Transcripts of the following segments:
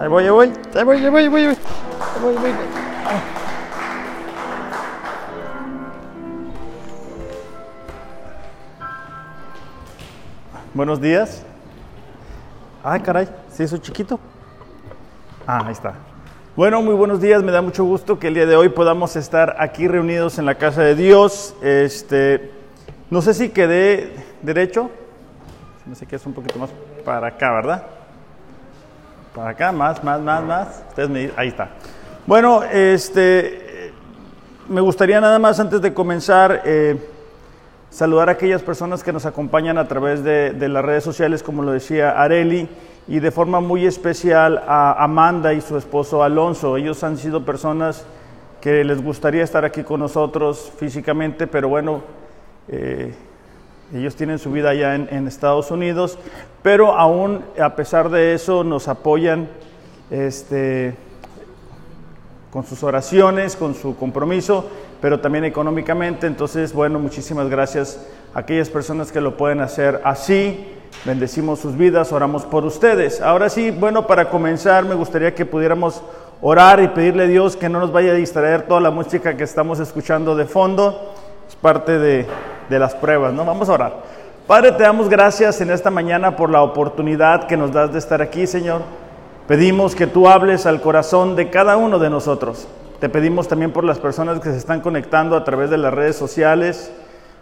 Ahí voy, ahí voy, ahí voy, ahí voy, ahí voy, ahí voy, voy. Ah. Buenos días. Ay, caray, ¿sí eso chiquito? Ah, ahí está. Bueno, muy buenos días. Me da mucho gusto que el día de hoy podamos estar aquí reunidos en la casa de Dios. Este, no sé si quedé derecho. No sé qué es un poquito más para acá, ¿verdad? Acá, más, más, más, más. Ustedes me ahí está. Bueno, este, me gustaría nada más antes de comenzar eh, saludar a aquellas personas que nos acompañan a través de, de, las redes sociales, como lo decía Areli, y de forma muy especial a Amanda y su esposo Alonso. Ellos han sido personas que les gustaría estar aquí con nosotros físicamente, pero bueno, eh, ellos tienen su vida allá en, Estados Unidos, pero aún a pesar de eso nos apoyan este, con sus oraciones, con su compromiso, pero también económicamente. Entonces, bueno, muchísimas gracias a aquellas personas que lo pueden hacer así. Bendecimos sus vidas, oramos por ustedes. Ahora sí, bueno, para comenzar me gustaría que pudiéramos orar y pedirle a Dios que no nos vaya a distraer toda la música que estamos escuchando de fondo. Es parte de, de las pruebas, ¿no? Vamos a orar. Padre, te damos gracias en esta mañana por la oportunidad que nos das de estar aquí, Señor. Pedimos que tú hables al corazón de cada uno de nosotros. Te pedimos también por las personas que se están conectando a través de las redes sociales,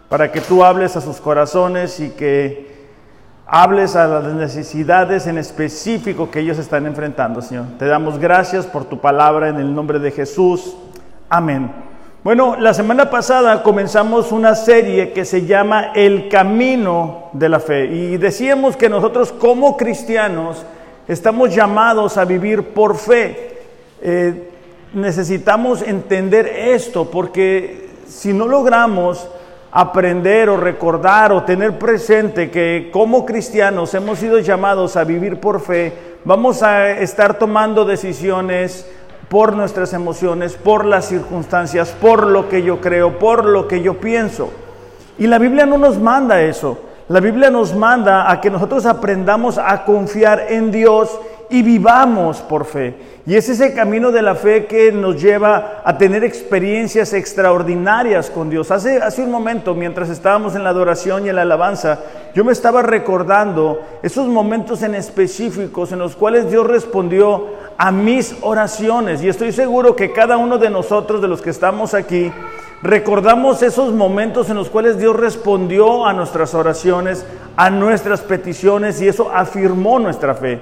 para que tú hables a sus corazones y que hables a las necesidades en específico que ellos están enfrentando, Señor. Te damos gracias por tu palabra en el nombre de Jesús. Amén. Bueno, la semana pasada comenzamos una serie que se llama El Camino de la Fe y decíamos que nosotros como cristianos estamos llamados a vivir por fe. Eh, necesitamos entender esto porque si no logramos aprender o recordar o tener presente que como cristianos hemos sido llamados a vivir por fe, vamos a estar tomando decisiones por nuestras emociones, por las circunstancias, por lo que yo creo, por lo que yo pienso. Y la Biblia no nos manda eso. La Biblia nos manda a que nosotros aprendamos a confiar en Dios y vivamos por fe. Y es ese camino de la fe que nos lleva a tener experiencias extraordinarias con Dios. Hace, hace un momento, mientras estábamos en la adoración y en la alabanza, yo me estaba recordando esos momentos en específicos en los cuales Dios respondió a mis oraciones. Y estoy seguro que cada uno de nosotros, de los que estamos aquí, recordamos esos momentos en los cuales Dios respondió a nuestras oraciones, a nuestras peticiones, y eso afirmó nuestra fe.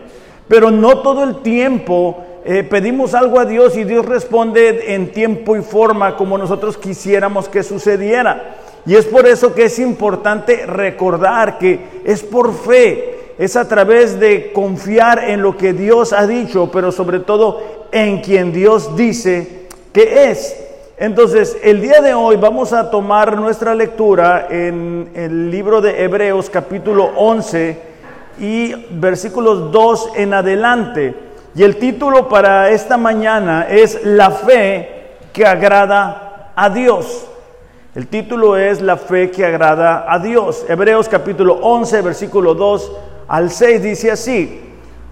Pero no todo el tiempo eh, pedimos algo a Dios y Dios responde en tiempo y forma como nosotros quisiéramos que sucediera. Y es por eso que es importante recordar que es por fe, es a través de confiar en lo que Dios ha dicho, pero sobre todo en quien Dios dice que es. Entonces, el día de hoy vamos a tomar nuestra lectura en el libro de Hebreos capítulo 11 y versículos 2 en adelante. Y el título para esta mañana es La fe que agrada a Dios. El título es La fe que agrada a Dios. Hebreos capítulo 11, versículo 2 al 6 dice así,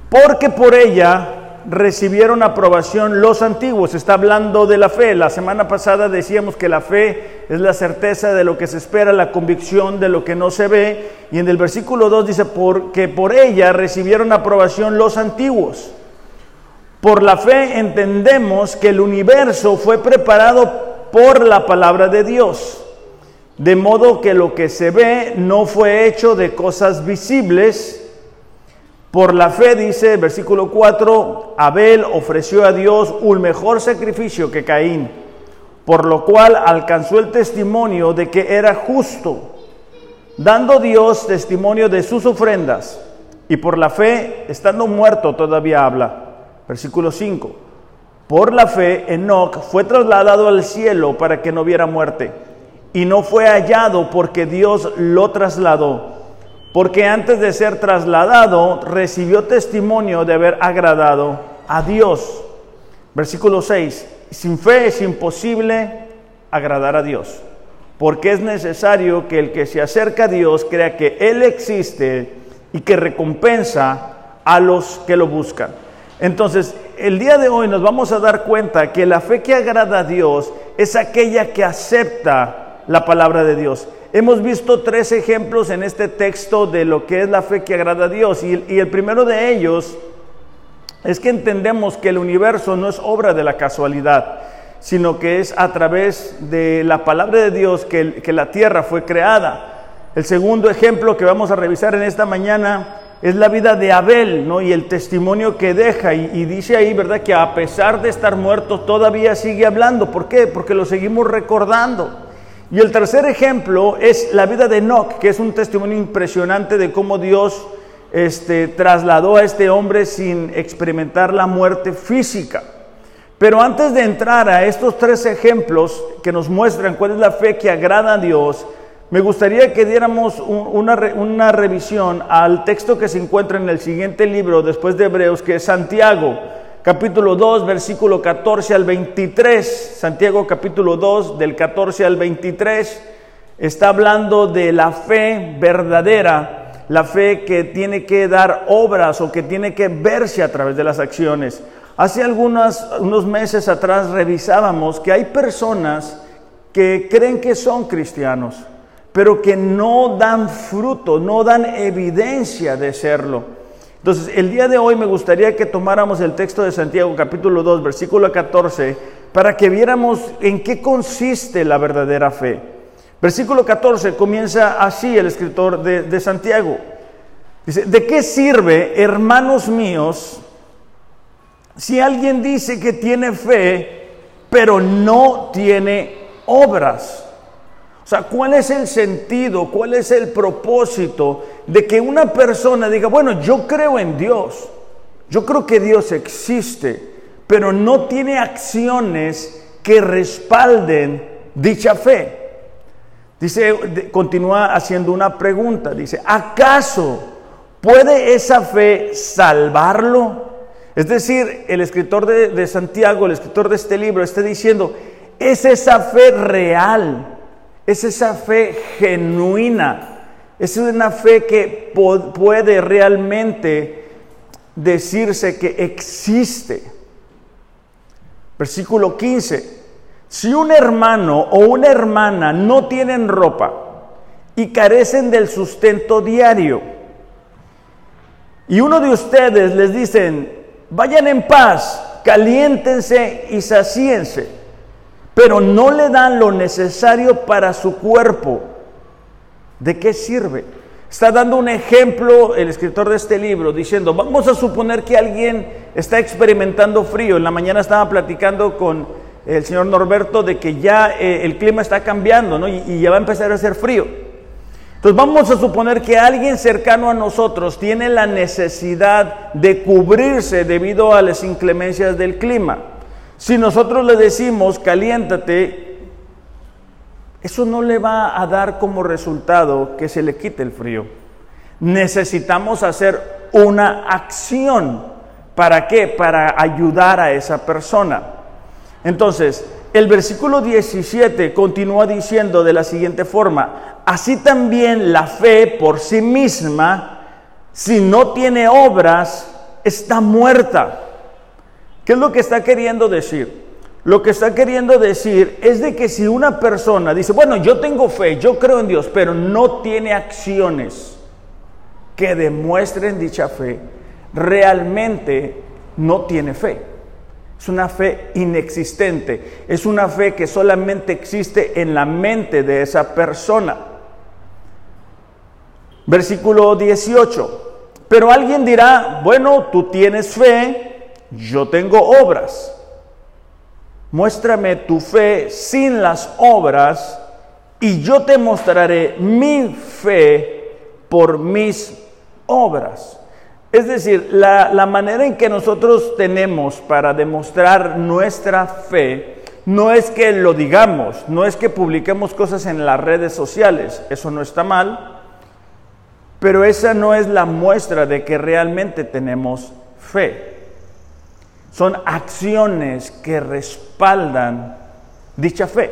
porque por ella recibieron aprobación los antiguos. Está hablando de la fe. La semana pasada decíamos que la fe es la certeza de lo que se espera, la convicción de lo que no se ve. Y en el versículo 2 dice, porque por ella recibieron aprobación los antiguos. Por la fe entendemos que el universo fue preparado por la palabra de Dios. De modo que lo que se ve no fue hecho de cosas visibles, por la fe, dice versículo 4, Abel ofreció a Dios un mejor sacrificio que Caín, por lo cual alcanzó el testimonio de que era justo, dando Dios testimonio de sus ofrendas, y por la fe, estando muerto, todavía habla. Versículo 5, por la fe, Enoch fue trasladado al cielo para que no viera muerte, y no fue hallado porque Dios lo trasladó porque antes de ser trasladado recibió testimonio de haber agradado a Dios. Versículo 6, sin fe es imposible agradar a Dios, porque es necesario que el que se acerca a Dios crea que Él existe y que recompensa a los que lo buscan. Entonces, el día de hoy nos vamos a dar cuenta que la fe que agrada a Dios es aquella que acepta la palabra de Dios. Hemos visto tres ejemplos en este texto de lo que es la fe que agrada a Dios y, el primero de ellos es que entendemos que el universo no es obra de la casualidad, sino que es a través de la palabra de Dios que, que la tierra fue creada. El segundo ejemplo que vamos a revisar en esta mañana es la vida de Abel, ¿no? Y el testimonio que deja. Y, dice ahí, ¿verdad? Que a pesar de estar muerto, todavía sigue hablando. ¿Por qué? Porque lo seguimos recordando. Y el tercer ejemplo es la vida de Enoch, que es un testimonio impresionante de cómo Dios este, trasladó a este hombre sin experimentar la muerte física. Pero antes de entrar a estos tres ejemplos que nos muestran cuál es la fe que agrada a Dios, me gustaría que diéramos una, revisión al texto que se encuentra en el siguiente libro después de Hebreos, que es Santiago, capítulo 2, versículo 14 al 23. Santiago capítulo 2, del 14 al 23, está hablando de la fe verdadera, la fe que tiene que dar obras o que tiene que verse a través de las acciones. Hace algunos unos meses atrás revisábamos que hay personas que creen que son cristianos pero que no dan fruto, no dan evidencia de serlo. Entonces, el día de hoy me gustaría que tomáramos el texto de Santiago capítulo 2, versículo 14, para que viéramos en qué consiste la verdadera fe. Versículo 14 comienza así el escritor de, de Santiago. Dice, ¿de qué sirve, hermanos míos, si alguien dice que tiene fe, pero no tiene obras? O sea, ¿cuál es el sentido, cuál es el propósito de que una persona diga, bueno, yo creo en Dios, yo creo que Dios existe, pero no tiene acciones que respalden dicha fe? Dice, continúa haciendo una pregunta, dice, ¿acaso puede esa fe salvarlo? Es decir, el escritor de, Santiago, el escritor de este libro, está diciendo, ¿es esa fe real? Es esa fe genuina. Es una fe que puede realmente decirse que existe. Versículo 15. Si un hermano o una hermana no tienen ropa y carecen del sustento diario, y uno de ustedes les dicen, vayan en paz, caliéntense y sacíense pero no le dan lo necesario para su cuerpo. ¿De qué sirve? Está dando un ejemplo el escritor de este libro diciendo, vamos a suponer que alguien está experimentando frío. En la mañana estaba platicando con el señor Norberto de que ya eh, el clima está cambiando ¿no? y, y ya va a empezar a hacer frío. Entonces vamos a suponer que alguien cercano a nosotros tiene la necesidad de cubrirse debido a las inclemencias del clima. Si nosotros le decimos, caliéntate, eso no le va a dar como resultado que se le quite el frío. Necesitamos hacer una acción. ¿Para qué? Para ayudar a esa persona. Entonces, el versículo 17 continúa diciendo de la siguiente forma, así también la fe por sí misma, si no tiene obras, está muerta. ¿Qué es lo que está queriendo decir? Lo que está queriendo decir es de que si una persona dice, bueno, yo tengo fe, yo creo en Dios, pero no tiene acciones que demuestren dicha fe, realmente no tiene fe. Es una fe inexistente, es una fe que solamente existe en la mente de esa persona. Versículo 18. Pero alguien dirá, bueno, tú tienes fe, yo tengo obras. Muéstrame tu fe sin las obras y yo te mostraré mi fe por mis obras. Es decir, la, manera en que nosotros tenemos para demostrar nuestra fe no es que lo digamos, no es que publiquemos cosas en las redes sociales, eso no está mal, pero esa no es la muestra de que realmente tenemos fe son acciones que respaldan dicha fe.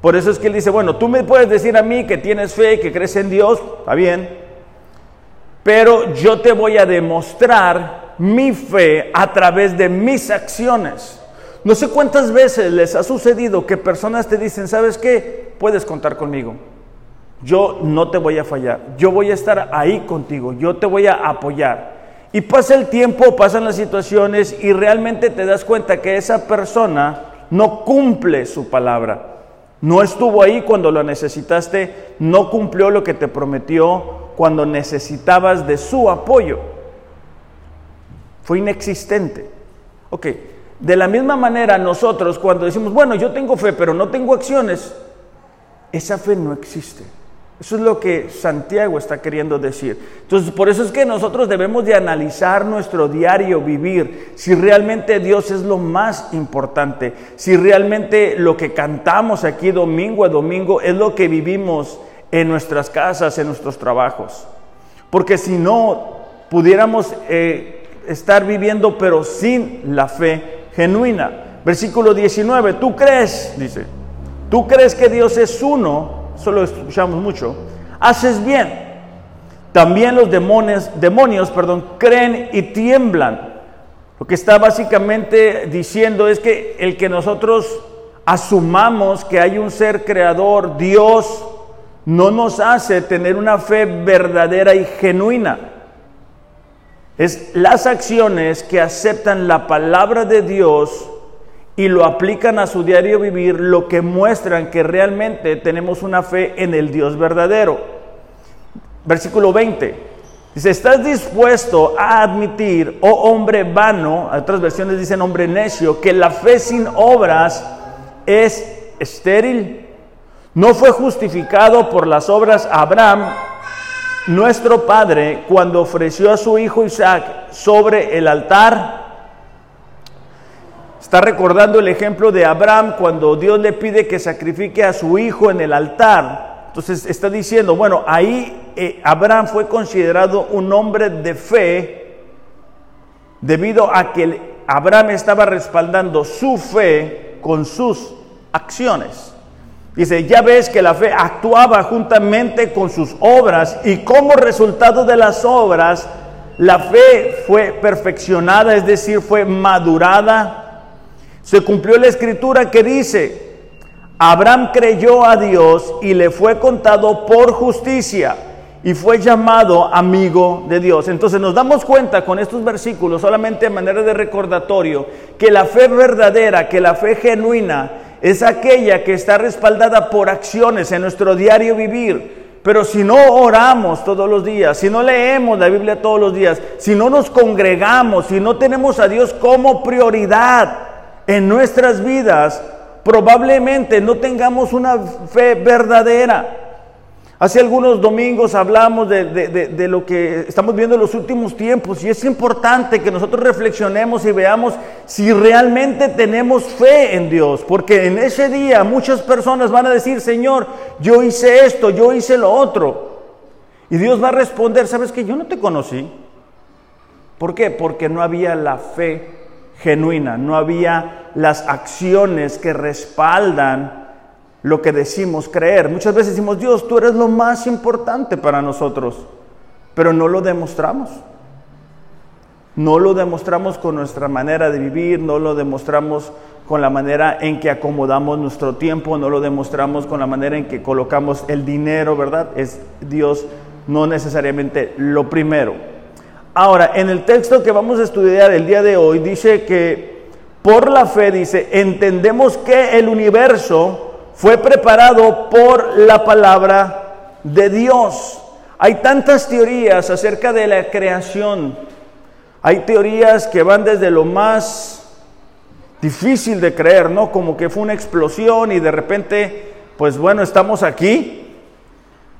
Por eso es que él dice, bueno, tú me puedes decir a mí que tienes fe, que crees en Dios, está bien, pero yo te voy a demostrar mi fe a través de mis acciones. No sé cuántas veces les ha sucedido que personas te dicen, ¿sabes qué? Puedes contar conmigo. Yo no te voy a fallar. Yo voy a estar ahí contigo. Yo te voy a apoyar. Y pasa el tiempo, pasan las situaciones y realmente te das cuenta que esa persona no cumple su palabra. No estuvo ahí cuando lo necesitaste, no cumplió lo que te prometió cuando necesitabas de su apoyo. Fue inexistente. Ok, de la misma manera nosotros cuando decimos, bueno, yo tengo fe, pero no tengo acciones, esa fe no existe. Eso es lo que Santiago está queriendo decir. Entonces, por eso es que nosotros debemos de analizar nuestro diario vivir, si realmente Dios es lo más importante, si realmente lo que cantamos aquí domingo a domingo es lo que vivimos en nuestras casas, en nuestros trabajos. Porque si no, pudiéramos eh, estar viviendo pero sin la fe genuina. Versículo 19, tú crees, dice, tú crees que Dios es uno eso lo escuchamos mucho, haces bien. También los demonios, demonios perdón, creen y tiemblan. Lo que está básicamente diciendo es que el que nosotros asumamos que hay un ser creador, Dios, no nos hace tener una fe verdadera y genuina. Es las acciones que aceptan la palabra de Dios y lo aplican a su diario vivir, lo que muestran que realmente tenemos una fe en el Dios verdadero. Versículo 20. Dice, ¿estás dispuesto a admitir, oh hombre vano, otras versiones dicen hombre necio, que la fe sin obras es estéril? ¿No fue justificado por las obras Abraham, nuestro padre, cuando ofreció a su hijo Isaac sobre el altar? Está recordando el ejemplo de Abraham cuando Dios le pide que sacrifique a su hijo en el altar. Entonces está diciendo, bueno, ahí eh, Abraham fue considerado un hombre de fe debido a que Abraham estaba respaldando su fe con sus acciones. Dice, ya ves que la fe actuaba juntamente con sus obras y como resultado de las obras, la fe fue perfeccionada, es decir, fue madurada se cumplió la escritura que dice, Abraham creyó a Dios y le fue contado por justicia y fue llamado amigo de Dios. Entonces nos damos cuenta con estos versículos, solamente de manera de recordatorio, que la fe verdadera, que la fe genuina, es aquella que está respaldada por acciones en nuestro diario vivir. Pero si no oramos todos los días, si no leemos la Biblia todos los días, si no nos congregamos, si no tenemos a Dios como prioridad, en nuestras vidas, probablemente no tengamos una fe verdadera. Hace algunos domingos hablamos de, lo que estamos viendo en los últimos tiempos y es importante que nosotros reflexionemos y veamos si realmente tenemos fe en Dios, porque en ese día muchas personas van a decir, Señor, yo hice esto, yo hice lo otro. Y Dios va a responder, ¿sabes que Yo no te conocí. ¿Por qué? Porque no había la fe genuina, no había las acciones que respaldan lo que decimos creer. Muchas veces decimos, Dios, tú eres lo más importante para nosotros, pero no lo demostramos. No lo demostramos con nuestra manera de vivir, no lo demostramos con la manera en que acomodamos nuestro tiempo, no lo demostramos con la manera en que colocamos el dinero, ¿verdad? Es Dios no necesariamente lo primero. Ahora, en el texto que vamos a estudiar el día de hoy, dice que por la fe, dice, entendemos que el universo fue preparado por la palabra de Dios. Hay tantas teorías acerca de la creación. Hay teorías que van desde lo más difícil de creer, ¿no? Como que fue una explosión y de repente, pues bueno, estamos aquí.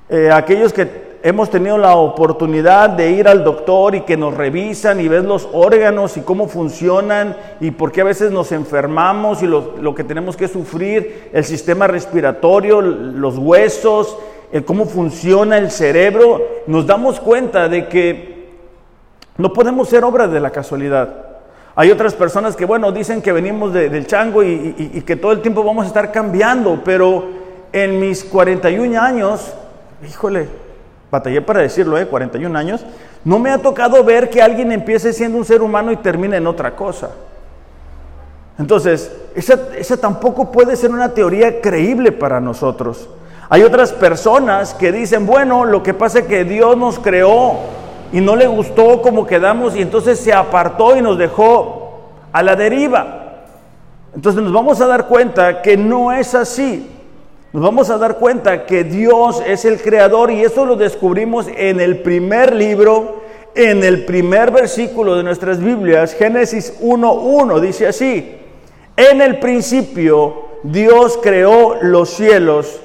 Eh, aquellos que hemos tenido la oportunidad de ir al doctor y que nos revisan y ves los órganos y cómo funcionan y por qué a veces nos enfermamos y lo, que tenemos que sufrir, el sistema respiratorio, los huesos, el cómo funciona el cerebro, nos damos cuenta de que no podemos ser obras de la casualidad. Hay otras personas que, bueno, dicen que venimos del chango y que todo el tiempo vamos a estar cambiando, pero en mis 41 años, híjole, batallé para decirlo, ¿eh? 41 años, no me ha tocado ver que alguien empiece siendo un ser humano y termine en otra cosa. Entonces, esa, esa tampoco puede ser una teoría creíble para nosotros. Hay otras personas que dicen, bueno, lo que pasa es que Dios nos creó y no le gustó como quedamos y entonces se apartó y nos dejó a la deriva. Entonces nos vamos a dar cuenta que no es así. Nos vamos a dar cuenta que Dios es el creador y eso lo descubrimos en el primer libro, en el primer versículo de nuestras Biblias, Génesis 1.1, dice así, en el principio Dios creó los cielos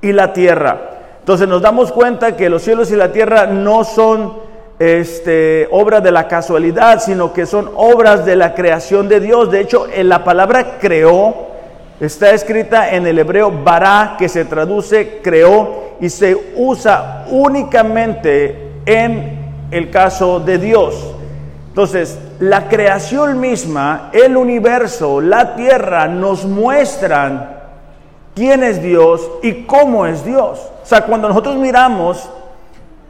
y la tierra. Entonces nos damos cuenta que los cielos y la tierra no son este, obras de la casualidad, sino que son obras de la creación de Dios. De hecho, en la palabra creó Está escrita en el hebreo bara, que se traduce creó y se usa únicamente en el caso de Dios. Entonces, la creación misma, el universo, la tierra, nos muestran quién es Dios y cómo es Dios. O sea, cuando nosotros miramos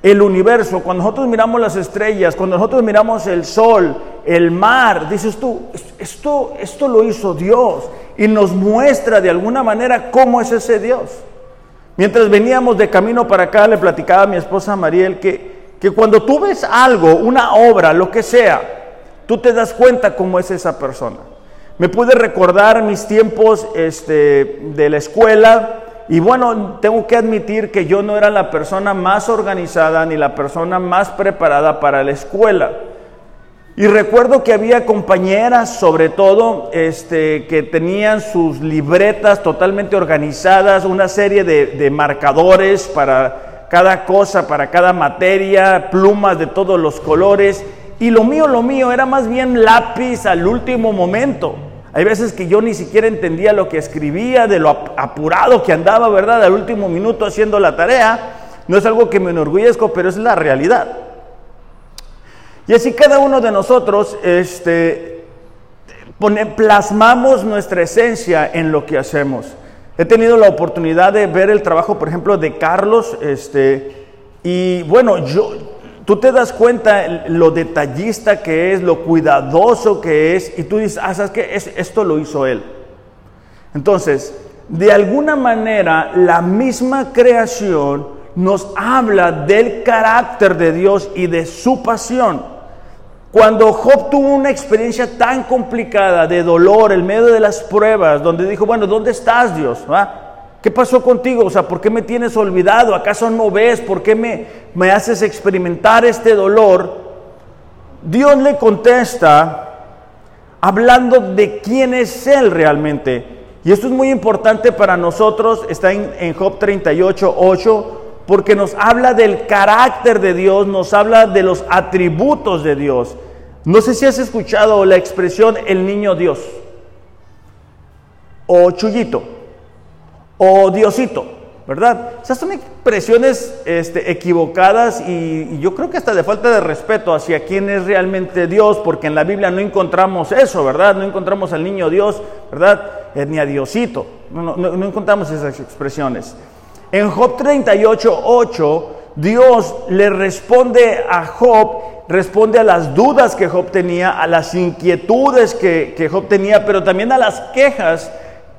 el universo, cuando nosotros miramos las estrellas, cuando nosotros miramos el sol, el mar, dices tú, esto, esto lo hizo Dios y nos muestra de alguna manera cómo es ese Dios. Mientras veníamos de camino para acá, le platicaba a mi esposa Mariel que, que cuando tú ves algo, una obra, lo que sea, tú te das cuenta cómo es esa persona. Me pude recordar mis tiempos este, de la escuela y bueno, tengo que admitir que yo no era la persona más organizada ni la persona más preparada para la escuela. Y recuerdo que había compañeras, sobre todo, este, que tenían sus libretas totalmente organizadas, una serie de, de, marcadores para cada cosa, para cada materia, plumas de todos los colores. Y lo mío, lo mío, era más bien lápiz al último momento. Hay veces que yo ni siquiera entendía lo que escribía, de lo apurado que andaba, ¿verdad? Al último minuto haciendo la tarea. No es algo que me enorgullezco, pero es la realidad. Y así cada uno de nosotros este, plasmamos nuestra esencia en lo que hacemos. He tenido la oportunidad de ver el trabajo, por ejemplo, de Carlos, este, y bueno, yo, tú te das cuenta lo detallista que es, lo cuidadoso que es, y tú dices, ah, ¿sabes qué? esto lo hizo él. Entonces, de alguna manera, la misma creación nos habla del carácter de Dios y de su pasión. Cuando Job tuvo una experiencia tan complicada de dolor en medio de las pruebas, donde dijo, bueno, ¿dónde estás Dios? ¿Qué pasó contigo? O sea, ¿por qué me tienes olvidado? ¿Acaso no ves? ¿Por qué me, me haces experimentar este dolor? Dios le contesta hablando de quién es Él realmente. Y esto es muy importante para nosotros, está en, en Job 38, 8, porque nos habla del carácter de Dios, nos habla de los atributos de Dios. No sé si has escuchado la expresión el niño Dios, o chullito, o diosito, ¿verdad? O sea, son expresiones este, equivocadas y, yo creo que hasta de falta de respeto hacia quién es realmente Dios, porque en la Biblia no encontramos eso, ¿verdad? No encontramos al niño Dios, ¿verdad? Eh, ni a Diosito, no, no encontramos esas expresiones. En Job 38, 8, Dios le responde a Job responde a las dudas que Job tenía, a las inquietudes que, Job tenía, pero también a las quejas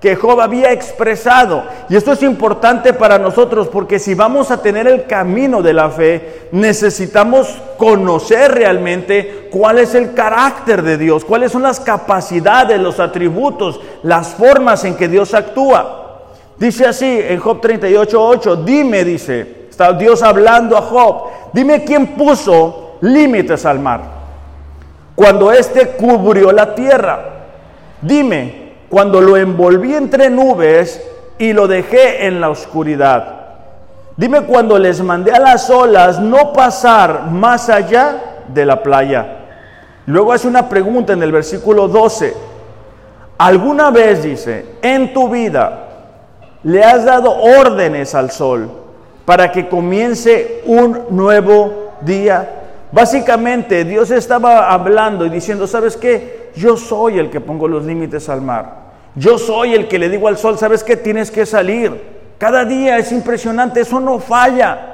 que Job había expresado. Y esto es importante para nosotros porque si vamos a tener el camino de la fe, necesitamos conocer realmente cuál es el carácter de Dios, cuáles son las capacidades, los atributos, las formas en que Dios actúa. Dice así en Job 38:8, dime, dice, está Dios hablando a Job, dime quién puso límites al mar. Cuando éste cubrió la tierra, dime, cuando lo envolví entre nubes y lo dejé en la oscuridad. Dime cuando les mandé a las olas no pasar más allá de la playa. Luego hace una pregunta en el versículo 12. ¿Alguna vez, dice, en tu vida le has dado órdenes al sol para que comience un nuevo día? Básicamente Dios estaba hablando y diciendo, ¿sabes qué? Yo soy el que pongo los límites al mar. Yo soy el que le digo al sol, ¿sabes qué? Tienes que salir. Cada día es impresionante, eso no falla.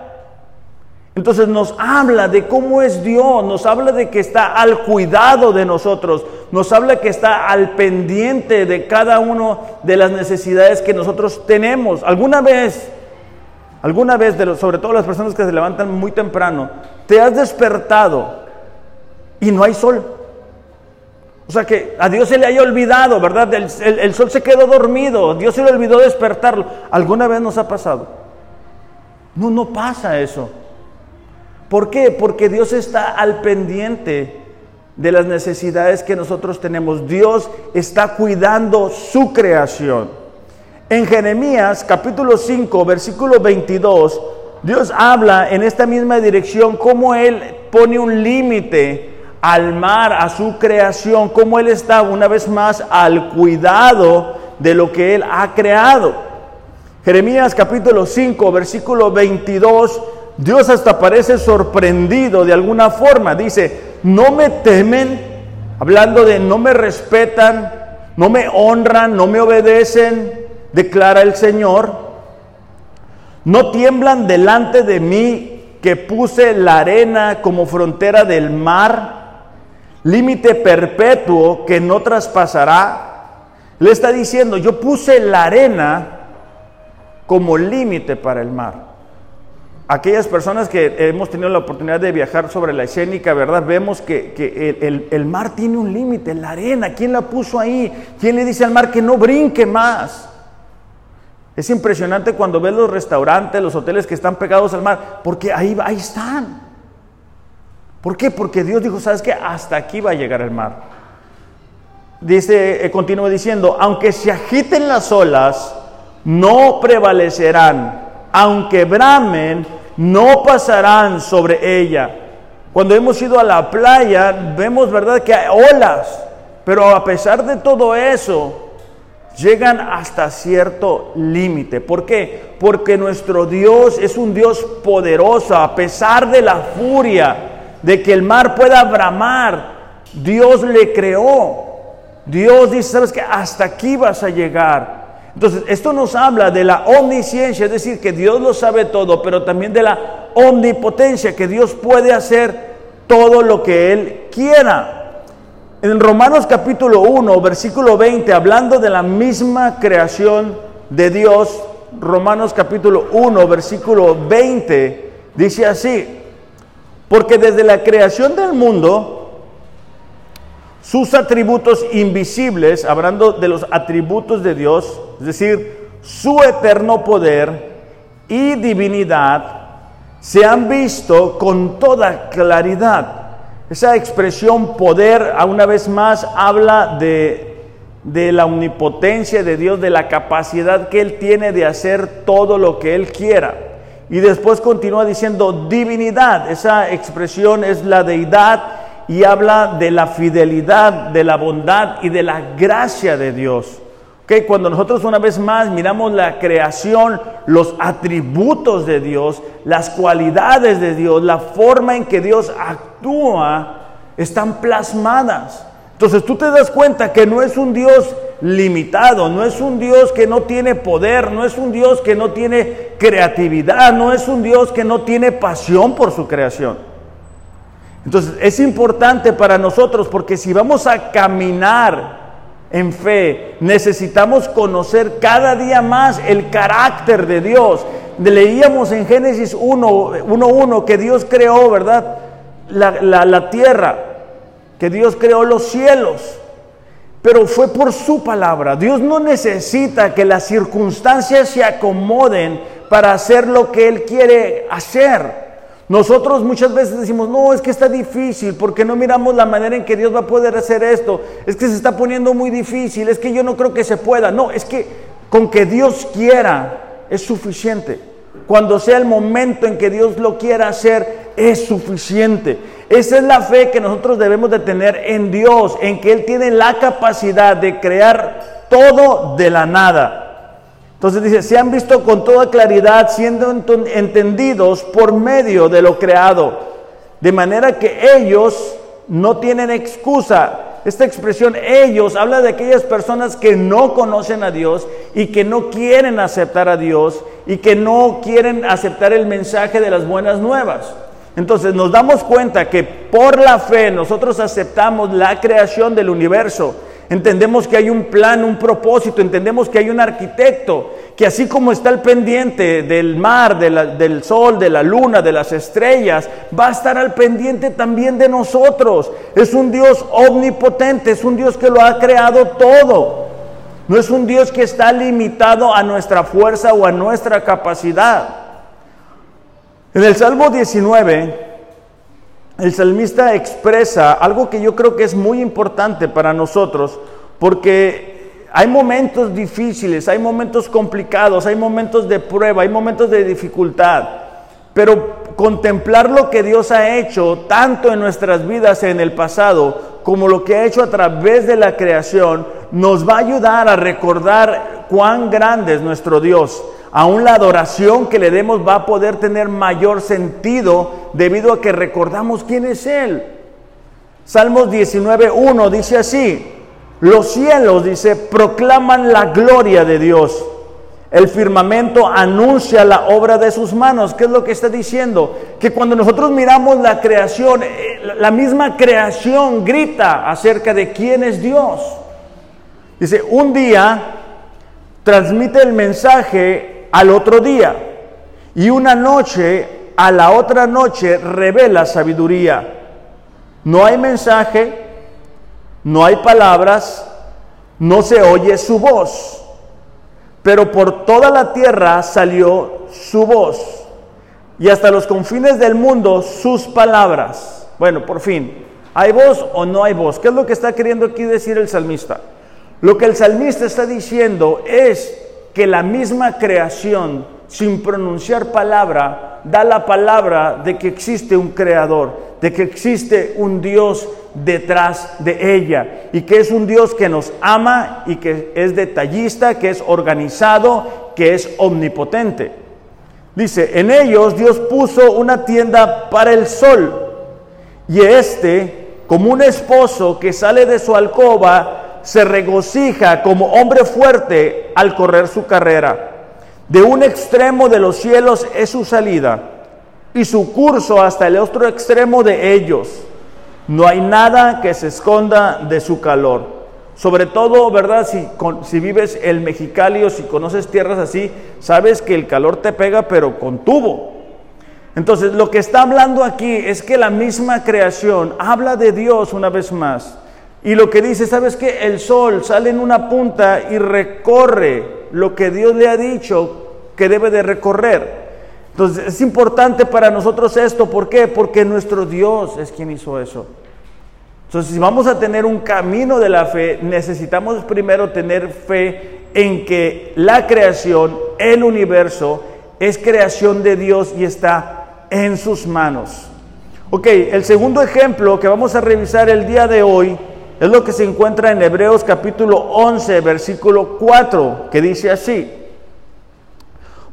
Entonces nos habla de cómo es Dios, nos habla de que está al cuidado de nosotros, nos habla que está al pendiente de cada uno de las necesidades que nosotros tenemos. Alguna vez, alguna vez, sobre todo las personas que se levantan muy temprano, te has despertado y no hay sol. O sea que a Dios se le haya olvidado, ¿verdad? El, el sol se quedó dormido, Dios se le olvidó despertarlo. ¿Alguna vez nos ha pasado? No, no pasa eso. ¿Por qué? Porque Dios está al pendiente de las necesidades que nosotros tenemos. Dios está cuidando su creación. En Jeremías capítulo 5, versículo 22, Dios habla en esta misma dirección cómo Él pone un límite al mar, a su creación, cómo Él está una vez más al cuidado de lo que Él ha creado. Jeremías capítulo 5, versículo 22 Dios hasta parece sorprendido de alguna forma. Dice, no me temen, hablando de no me respetan, no me honran, no me obedecen, declara el Señor. No tiemblan delante de mí que puse la arena como frontera del mar, límite perpetuo que no traspasará. Le está diciendo, yo puse la arena como límite para el mar aquellas personas que hemos tenido la oportunidad de viajar sobre la escénica, ¿verdad? Vemos que, el, mar tiene un límite, la arena, ¿quién la puso ahí? ¿Quién le dice al mar que no brinque más? Es impresionante cuando ves los restaurantes, los hoteles que están pegados al mar, porque ahí, ahí están. ¿Por qué? Porque Dios dijo, ¿sabes qué? Hasta aquí va a llegar el mar. Dice, eh, continúa diciendo, aunque se agiten las olas, no prevalecerán aunque bramen, no pasarán sobre ella. Cuando hemos ido a la playa, vemos, ¿verdad?, que hay olas, pero a pesar de todo eso, llegan hasta cierto límite. ¿Por qué? Porque nuestro Dios es un Dios poderoso, a pesar de la furia, de que el mar pueda bramar, Dios le creó. Dios dice, ¿sabes qué? Hasta aquí vas a llegar. Entonces, esto nos habla de la omnisciencia, es decir, que Dios lo sabe todo, pero también de la omnipotencia, que Dios puede hacer todo lo que Él quiera. En Romanos capítulo 1, versículo 20, hablando de la misma creación de Dios, Romanos capítulo 1, versículo 20, dice así, porque desde la creación del mundo, sus atributos invisibles, hablando de los atributos de Dios, es decir, su eterno poder y divinidad, se han visto con toda claridad. Esa expresión poder, una vez más, habla de, de la omnipotencia de Dios, de la capacidad que Él tiene de hacer todo lo que Él quiera. Y después continúa diciendo divinidad. Esa expresión es la deidad y habla de la fidelidad, de la bondad y de la gracia de Dios. Okay, cuando nosotros una vez más miramos la creación, los atributos de Dios, las cualidades de Dios, la forma en que Dios actúa, están plasmadas. Entonces tú te das cuenta que no es un Dios limitado, no es un Dios que no tiene poder, no es un Dios que no tiene creatividad, no es un Dios que no tiene pasión por su creación. Entonces es importante para nosotros porque si vamos a caminar en fe, necesitamos conocer cada día más el carácter de Dios. Leíamos en Génesis 1.1 que Dios creó, ¿verdad? La, la tierra, que Dios creó los cielos, pero fue por su palabra. Dios no necesita que las circunstancias se acomoden para hacer lo que Él quiere hacer. Nosotros muchas veces decimos, no, es que está difícil, porque no miramos la manera en que Dios va a poder hacer esto, es que se está poniendo muy difícil, es que yo no creo que se pueda. No, es que con que Dios quiera es suficiente. Cuando sea el momento en que Dios lo quiera hacer, es suficiente. Esa es la fe que nosotros debemos de tener en Dios, en que Él tiene la capacidad de crear todo de la nada. Entonces dice, se han visto con toda claridad, siendo entendidos por medio de lo creado, de manera que ellos no tienen excusa. Esta expresión ellos habla de aquellas personas que no conocen a Dios y que no quieren aceptar a Dios y que no quieren aceptar el mensaje de las buenas nuevas. Entonces nos damos cuenta que por la fe nosotros aceptamos la creación del universo. Entendemos que hay un plan, un propósito, entendemos que hay un arquitecto, que así como está al pendiente del mar, del sol, de la luna, de las estrellas, va a estar al pendiente también de nosotros. Es un Dios omnipotente, es un Dios que lo ha creado todo. No es un Dios que está limitado a nuestra fuerza o a nuestra capacidad. En el Salmo 19, el salmista expresa algo que yo creo que es muy importante para nosotros, porque hay momentos difíciles, hay momentos complicados, hay momentos de prueba, hay momentos de dificultad, pero contemplar lo que Dios ha hecho tanto en nuestras vidas en el pasado como lo que ha hecho a través de la creación, nos va a ayudar a recordar cuán grande es nuestro Dios aún la adoración que le demos va a poder tener mayor sentido debido a que recordamos quién es Él. Salmos 19.1 dice así, los cielos, dice, proclaman la gloria de Dios. El firmamento anuncia la obra de sus manos. ¿Qué es lo que está diciendo? Que cuando nosotros miramos la creación, eh, la misma creación grita acerca de quién es Dios. Dice, un día transmite el mensaje al otro día y una noche a la otra noche revela sabiduría. No hay mensaje, no hay palabras, no se oye su voz, pero por toda la tierra salió su voz y hasta los confines del mundo sus palabras. Bueno, por fin, ¿hay voz o no hay voz? ¿Qué es lo que está queriendo aquí decir el salmista? Lo que el salmista está diciendo es que la misma creación, sin pronunciar palabra, da la palabra de que existe un creador, de que existe un Dios detrás de ella y que es un Dios que nos ama y que es detallista, que es organizado, que es omnipotente. Dice, en ellos Dios puso una tienda para el sol y este, como un esposo que sale de su alcoba, se regocija como hombre fuerte al correr su carrera. De un extremo de los cielos es su salida y su curso hasta el otro extremo de ellos. No hay nada que se esconda de su calor. Sobre todo, ¿verdad? Si, si vives el Mexicali o si conoces tierras así, sabes que el calor te pega, pero con tubo. Entonces, lo que está hablando aquí es que la misma creación habla de Dios una vez más. Y lo que dice, ¿sabes qué? El sol sale en una punta y recorre lo que Dios le ha dicho que debe de recorrer. Entonces es importante para nosotros esto, ¿por qué? Porque nuestro Dios es quien hizo eso. Entonces si vamos a tener un camino de la fe, necesitamos primero tener fe en que la creación, el universo, es creación de Dios y está en sus manos. Ok, el segundo ejemplo que vamos a revisar el día de hoy es lo que se encuentra en Hebreos capítulo 11, versículo 4, que dice así.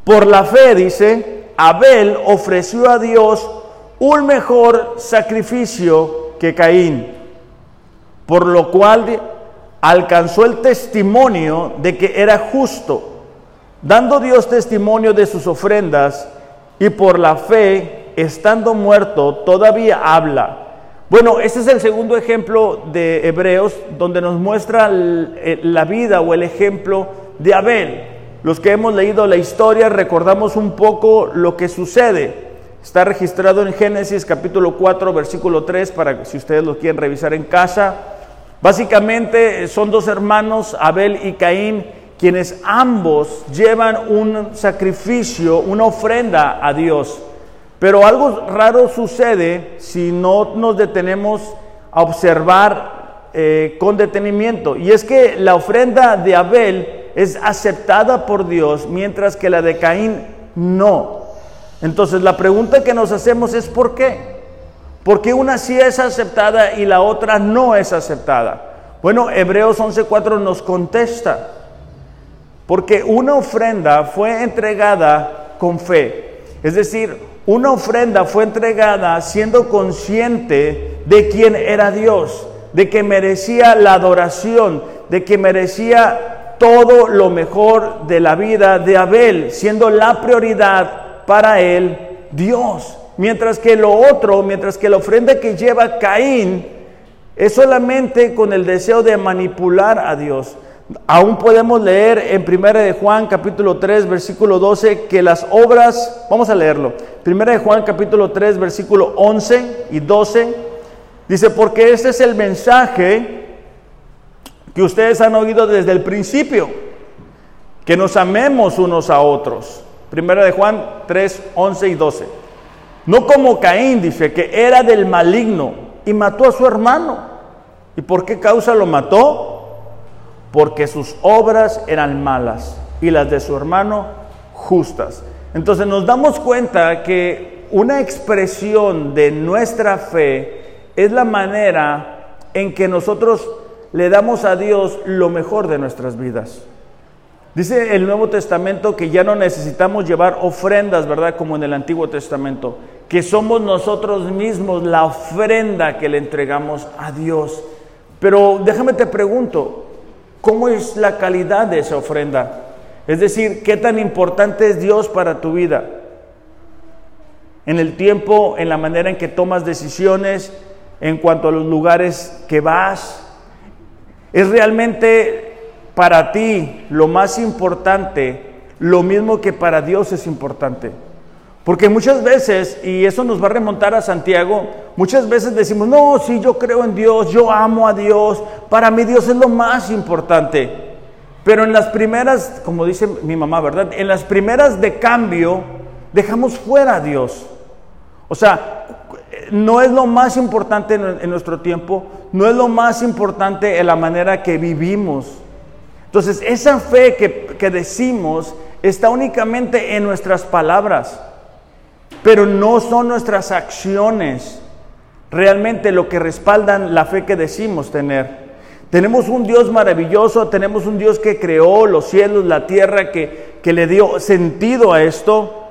Por la fe, dice, Abel ofreció a Dios un mejor sacrificio que Caín, por lo cual alcanzó el testimonio de que era justo, dando Dios testimonio de sus ofrendas, y por la fe, estando muerto, todavía habla. Bueno, este es el segundo ejemplo de Hebreos donde nos muestra eh, la vida o el ejemplo de Abel. Los que hemos leído la historia recordamos un poco lo que sucede. Está registrado en Génesis capítulo 4 versículo 3 para si ustedes lo quieren revisar en casa. Básicamente son dos hermanos, Abel y Caín, quienes ambos llevan un sacrificio, una ofrenda a Dios. Pero algo raro sucede si no nos detenemos a observar eh, con detenimiento. Y es que la ofrenda de Abel es aceptada por Dios, mientras que la de Caín no. Entonces la pregunta que nos hacemos es ¿por qué? ¿Por qué una sí es aceptada y la otra no es aceptada? Bueno, Hebreos 11:4 nos contesta. Porque una ofrenda fue entregada con fe. Es decir, una ofrenda fue entregada siendo consciente de quién era Dios, de que merecía la adoración, de que merecía todo lo mejor de la vida de Abel, siendo la prioridad para él Dios. mientras que lo otro, mientras que la ofrenda que lleva Caín es solamente con el deseo de manipular a Dios. Aún podemos leer en 1 de Juan capítulo 3 versículo 12 que las obras, vamos a leerlo, 1 de Juan capítulo 3 versículo 11 y 12, dice, porque este es el mensaje que ustedes han oído desde el principio, que nos amemos unos a otros. 1 de Juan 3, 11 y 12. No como Caín, dice, que era del maligno y mató a su hermano. ¿Y por qué causa lo mató? Porque sus obras eran malas y las de su hermano justas. Entonces nos damos cuenta que una expresión de nuestra fe es la manera en que nosotros le damos a Dios lo mejor de nuestras vidas. Dice el Nuevo Testamento que ya no necesitamos llevar ofrendas, ¿verdad? Como en el Antiguo Testamento, que somos nosotros mismos la ofrenda que le entregamos a Dios. Pero déjame te pregunto, ¿Cómo es la calidad de esa ofrenda? Es decir, ¿qué tan importante es Dios para tu vida? En el tiempo, en la manera en que tomas decisiones, en cuanto a los lugares que vas. ¿Es realmente para ti lo más importante lo mismo que para Dios es importante? Porque muchas veces, y eso nos va a remontar a Santiago, muchas veces decimos, no, sí, yo creo en Dios, yo amo a Dios, para mí Dios es lo más importante. Pero en las primeras, como dice mi mamá, ¿verdad? En las primeras de cambio, dejamos fuera a Dios. O sea, no es lo más importante en, nuestro tiempo, no es lo más importante en la manera que vivimos. Entonces, esa fe que, que decimos está únicamente en nuestras palabras pero no son nuestras acciones realmente lo que respaldan la fe que decimos tener. Tenemos un Dios maravilloso, tenemos un Dios que creó los cielos, la tierra, que, que le dio sentido a esto,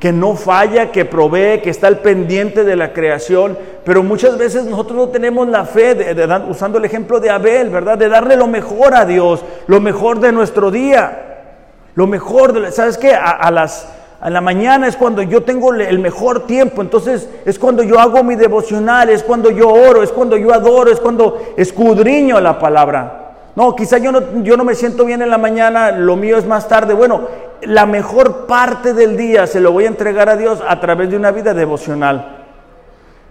que no falla, que provee, que está al pendiente de la creación, pero muchas veces nosotros no tenemos la fe, de, usando el ejemplo de Abel, ¿verdad? De darle lo mejor a Dios, lo mejor de nuestro día, lo mejor, de, ¿sabes qué? a las en la mañana es cuando yo tengo el mejor tiempo, entonces es cuando yo hago mi devocional, es cuando yo oro, es cuando yo adoro, es cuando escudriño la palabra. No, quizá yo no, yo no me siento bien en la mañana, lo mío es más tarde. Bueno, la mejor parte del día se lo voy a entregar a Dios a través de una vida devocional.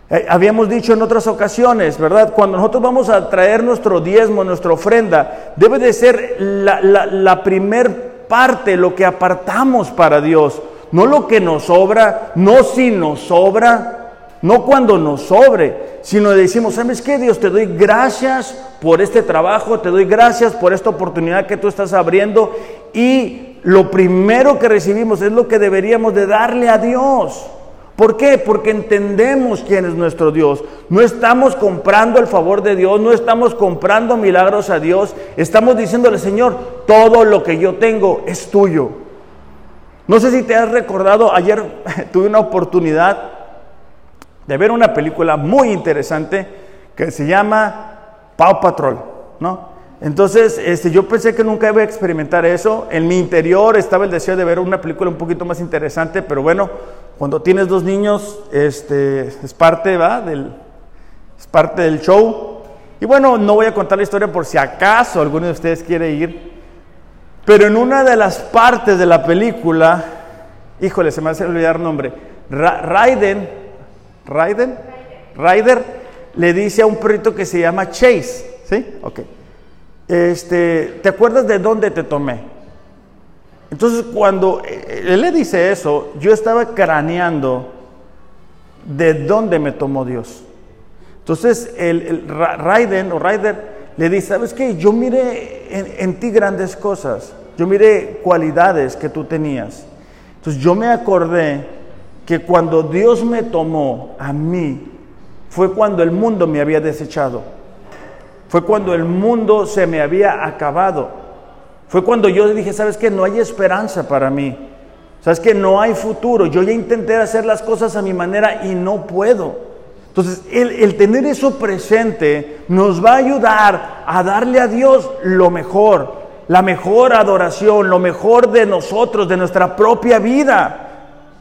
Eh, habíamos dicho en otras ocasiones, ¿verdad? Cuando nosotros vamos a traer nuestro diezmo, nuestra ofrenda, debe de ser la, la, la primer parte, lo que apartamos para Dios no lo que nos sobra, no si nos sobra, no cuando nos sobre, sino decimos, ¿sabes qué? Dios, te doy gracias por este trabajo, te doy gracias por esta oportunidad que tú estás abriendo y lo primero que recibimos es lo que deberíamos de darle a Dios. ¿Por qué? Porque entendemos quién es nuestro Dios. No estamos comprando el favor de Dios, no estamos comprando milagros a Dios. Estamos diciéndole, Señor, todo lo que yo tengo es tuyo. No sé si te has recordado, ayer tuve una oportunidad de ver una película muy interesante que se llama Paw Patrol, ¿no? Entonces, este, yo pensé que nunca iba a experimentar eso. En mi interior estaba el deseo de ver una película un poquito más interesante, pero bueno, cuando tienes dos niños, este, es parte, ¿va? Del, es parte del show. Y bueno, no voy a contar la historia por si acaso alguno de ustedes quiere ir, pero en una de las partes de la película, híjole, se me hace olvidar el nombre, Raiden, Raiden, Ryder le dice a un perrito que se llama Chase, ¿sí? Ok. Este, ¿te acuerdas de dónde te tomé? Entonces, cuando eh, él le dice eso, yo estaba craneando de dónde me tomó Dios. Entonces, el, Raiden o Ryder le dice, ¿sabes qué? Yo miré en, ti grandes cosas, yo miré cualidades que tú tenías. Entonces yo me acordé que cuando Dios me tomó a mí, fue cuando el mundo me había desechado. Fue cuando el mundo se me había acabado. Fue cuando yo dije, ¿sabes qué? No hay esperanza para mí. ¿Sabes qué? No hay futuro. Yo ya intenté hacer las cosas a mi manera y no puedo. Entonces, el, tener eso presente nos va a ayudar a darle a Dios lo mejor, la mejor adoración, lo mejor de nosotros, de nuestra propia vida.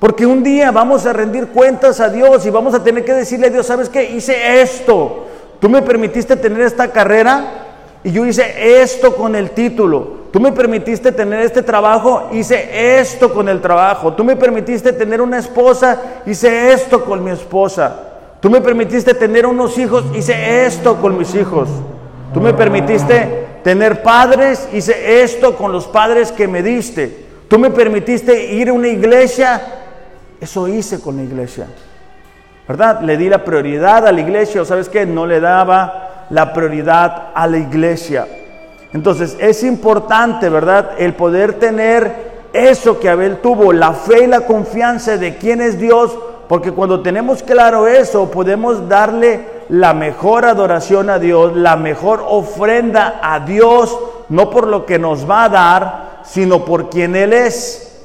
Porque un día vamos a rendir cuentas a Dios y vamos a tener que decirle a Dios, ¿sabes qué? Hice esto. Tú me permitiste tener esta carrera y yo hice esto con el título. Tú me permitiste tener este trabajo, hice esto con el trabajo. Tú me permitiste tener una esposa, hice esto con mi esposa. Tú me permitiste tener unos hijos, hice esto con mis hijos. Tú me permitiste tener padres, hice esto con los padres que me diste. Tú me permitiste ir a una iglesia, eso hice con la iglesia. ¿Verdad? Le di la prioridad a la iglesia, o sabes qué, no le daba la prioridad a la iglesia. Entonces es importante, ¿verdad? El poder tener eso que Abel tuvo, la fe y la confianza de quién es Dios, porque cuando tenemos claro eso, podemos darle la mejor adoración a Dios, la mejor ofrenda a Dios, no por lo que nos va a dar, sino por quien Él es.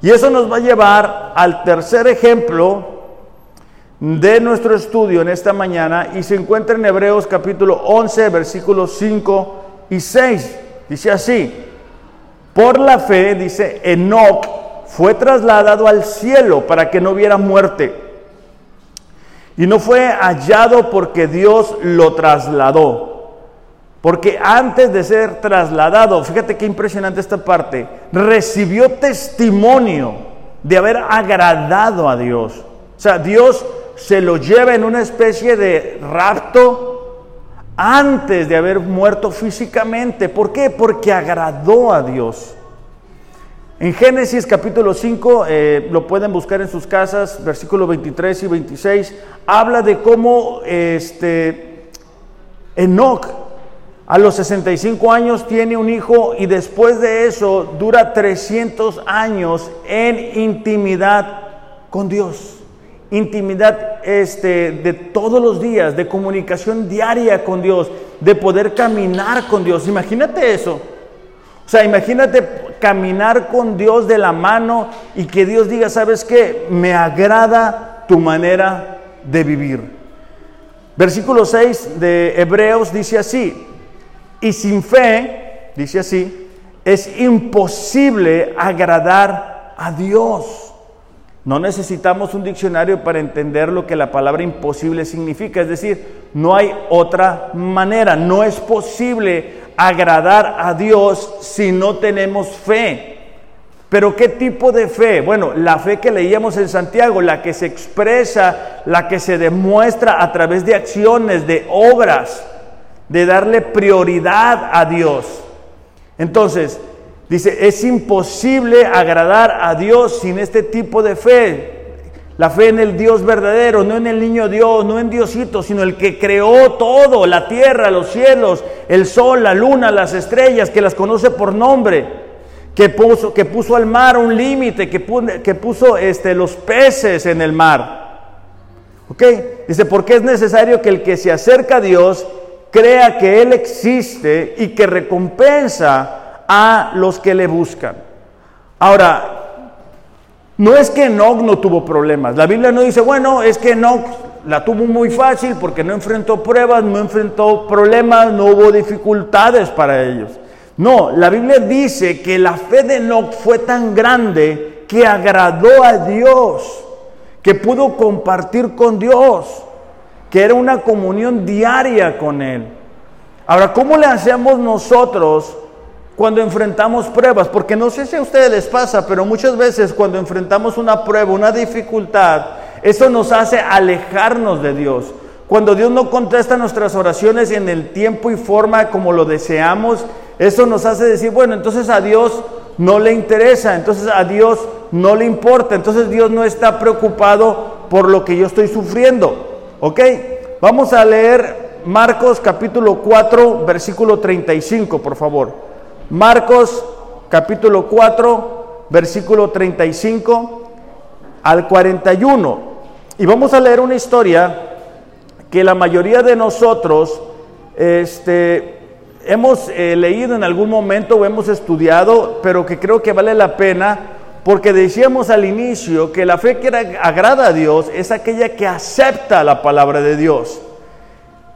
Y eso nos va a llevar al tercer ejemplo de nuestro estudio en esta mañana y se encuentra en Hebreos capítulo 11, versículos 5 y 6. Dice así, por la fe, dice, Enoch fue trasladado al cielo para que no hubiera muerte. Y no fue hallado porque Dios lo trasladó. Porque antes de ser trasladado, fíjate qué impresionante esta parte, recibió testimonio de haber agradado a Dios. O sea, Dios se lo lleva en una especie de rapto antes de haber muerto físicamente. ¿Por qué? Porque agradó a Dios. En Génesis capítulo 5, eh, lo pueden buscar en sus casas, versículos 23 y 26, habla de cómo este, Enoch a los 65 años tiene un hijo y después de eso dura 300 años en intimidad con Dios intimidad este, de todos los días, de comunicación diaria con Dios, de poder caminar con Dios. Imagínate eso. O sea, imagínate caminar con Dios de la mano y que Dios diga, ¿sabes qué? Me agrada tu manera de vivir. Versículo 6 de Hebreos dice así, y sin fe, dice así, es imposible agradar a Dios. No necesitamos un diccionario para entender lo que la palabra imposible significa. Es decir, no hay otra manera. No es posible agradar a Dios si no tenemos fe. Pero ¿qué tipo de fe? Bueno, la fe que leíamos en Santiago, la que se expresa, la que se demuestra a través de acciones, de obras, de darle prioridad a Dios. Entonces, Dice, es imposible agradar a Dios sin este tipo de fe. La fe en el Dios verdadero, no en el niño Dios, no en Diosito, sino el que creó todo, la tierra, los cielos, el sol, la luna, las estrellas, que las conoce por nombre, que puso, que puso al mar un límite, que, que, puso este, los peces en el mar. ¿Ok? Dice, porque es necesario que el que se acerca a Dios crea que Él existe y que recompensa a los que le buscan. Ahora, no es que Enoch no tuvo problemas. La Biblia no dice, bueno, es que Enoch la tuvo muy fácil porque no enfrentó pruebas, no enfrentó problemas, no hubo dificultades para ellos. No, la Biblia dice que la fe de Enoch fue tan grande que agradó a Dios, que pudo compartir con Dios, que era una comunión diaria con Él. Ahora, ¿cómo le hacemos nosotros cuando enfrentamos pruebas, porque no sé si a ustedes les pasa, pero muchas veces cuando enfrentamos una prueba, una dificultad, eso nos hace alejarnos de Dios. Cuando Dios no contesta nuestras oraciones en el tiempo y forma como lo deseamos, eso nos hace decir, bueno, entonces a Dios no le interesa, entonces a Dios no le importa, entonces Dios no está preocupado por lo que yo estoy sufriendo. ¿Ok? Vamos a leer Marcos capítulo 4, versículo 35, por favor. Marcos capítulo 4, versículo 35 al 41. Y vamos a leer una historia que la mayoría de nosotros este, hemos eh, leído en algún momento o hemos estudiado, pero que creo que vale la pena porque decíamos al inicio que la fe que agrada a Dios es aquella que acepta la palabra de Dios.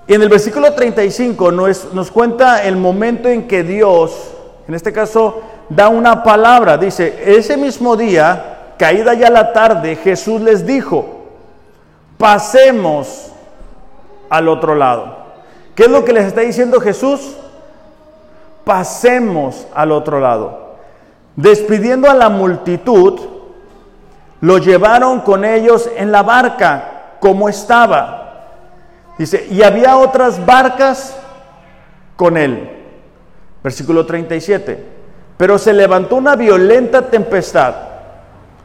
Y en el versículo 35 nos, nos cuenta el momento en que Dios en este caso, da una palabra. Dice, ese mismo día caída ya la tarde, Jesús les dijo, pasemos al otro lado. ¿Qué es lo que les está diciendo Jesús? Pasemos al otro lado. Despidiendo a la multitud, lo llevaron con ellos en la barca como estaba. Dice, y había otras barcas con él. Versículo 37. Pero se levantó una violenta tempestad.